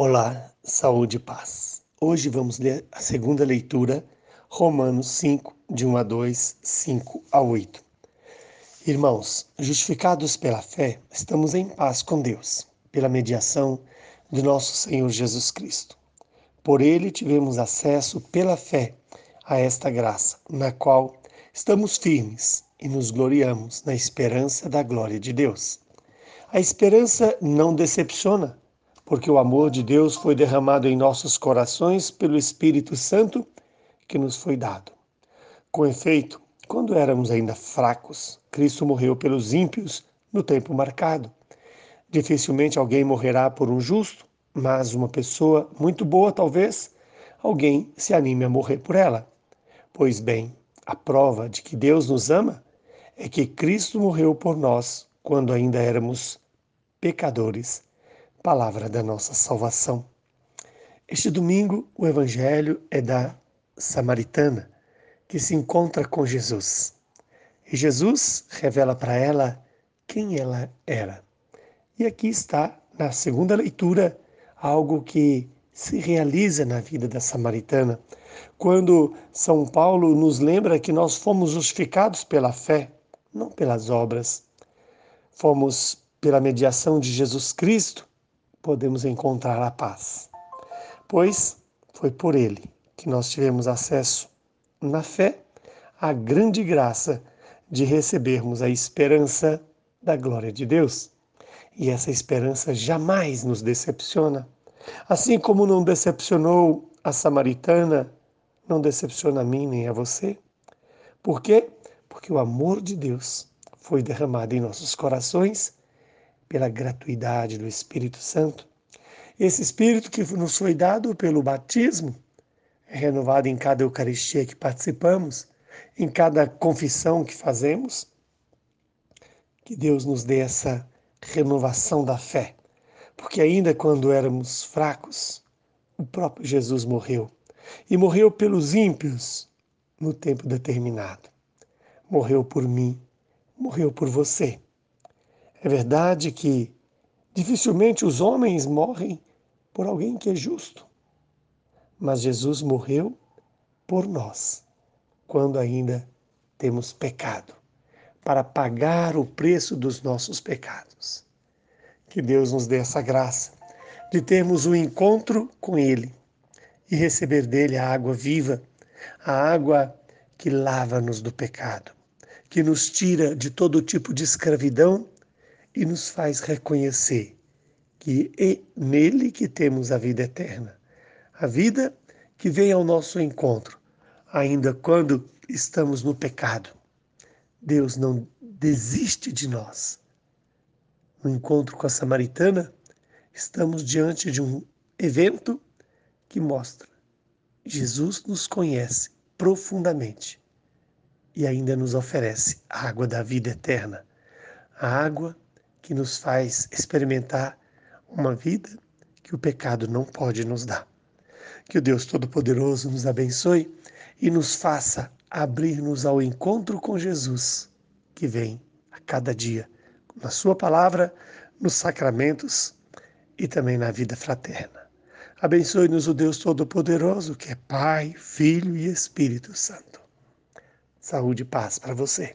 Olá, saúde e paz. Hoje vamos ler a segunda leitura, Romanos 5, de 1 a 2, 5 a 8. Irmãos, justificados pela fé, estamos em paz com Deus, pela mediação de nosso Senhor Jesus Cristo. Por ele tivemos acesso pela fé a esta graça, na qual estamos firmes e nos gloriamos na esperança da glória de Deus. A esperança não decepciona porque o amor de Deus foi derramado em nossos corações pelo Espírito Santo que nos foi dado. Com efeito, quando éramos ainda fracos, Cristo morreu pelos ímpios no tempo marcado. Dificilmente alguém morrerá por um justo, mas uma pessoa muito boa, talvez, alguém se anime a morrer por ela. Pois bem, a prova de que Deus nos ama é que Cristo morreu por nós quando ainda éramos pecadores palavra da nossa salvação. Este domingo, o Evangelho é da Samaritana, que se encontra com Jesus. E Jesus revela para ela quem ela era. E aqui está, na segunda leitura, algo que se realiza na vida da samaritana, quando São Paulo nos lembra que nós fomos justificados pela fé, não pelas obras. Fomos pela mediação de Jesus Cristo podemos encontrar a paz. Pois foi por ele que nós tivemos acesso na fé à grande graça de recebermos a esperança da glória de Deus. E essa esperança jamais nos decepciona. Assim como não decepcionou a samaritana, não decepciona a mim nem a você. Por quê? Porque o amor de Deus foi derramado em nossos corações pela gratuidade do Espírito Santo. Esse Espírito que nos foi dado pelo batismo é renovado em cada Eucaristia que participamos, em cada confissão que fazemos. Que Deus nos dê essa renovação da fé, porque ainda quando éramos fracos, o próprio Jesus morreu e morreu pelos ímpios no tempo determinado. Morreu por mim, morreu por você. É verdade que dificilmente os homens morrem por alguém que é justo, mas Jesus morreu por nós, quando ainda temos pecado, para pagar o preço dos nossos pecados. Que Deus nos dê essa graça de termos um encontro com Ele e receber dele a água viva, a água que lava-nos do pecado, que nos tira de todo tipo de escravidão e nos faz reconhecer que é nele que temos a vida eterna. A vida que vem ao nosso encontro, ainda quando estamos no pecado. Deus não desiste de nós. No encontro com a samaritana, estamos diante de um evento que mostra Jesus nos conhece profundamente e ainda nos oferece a água da vida eterna, a água que nos faz experimentar uma vida que o pecado não pode nos dar. Que o Deus Todo-Poderoso nos abençoe e nos faça abrir-nos ao encontro com Jesus, que vem a cada dia, na Sua palavra, nos sacramentos e também na vida fraterna. Abençoe-nos o Deus Todo-Poderoso, que é Pai, Filho e Espírito Santo. Saúde e paz para você.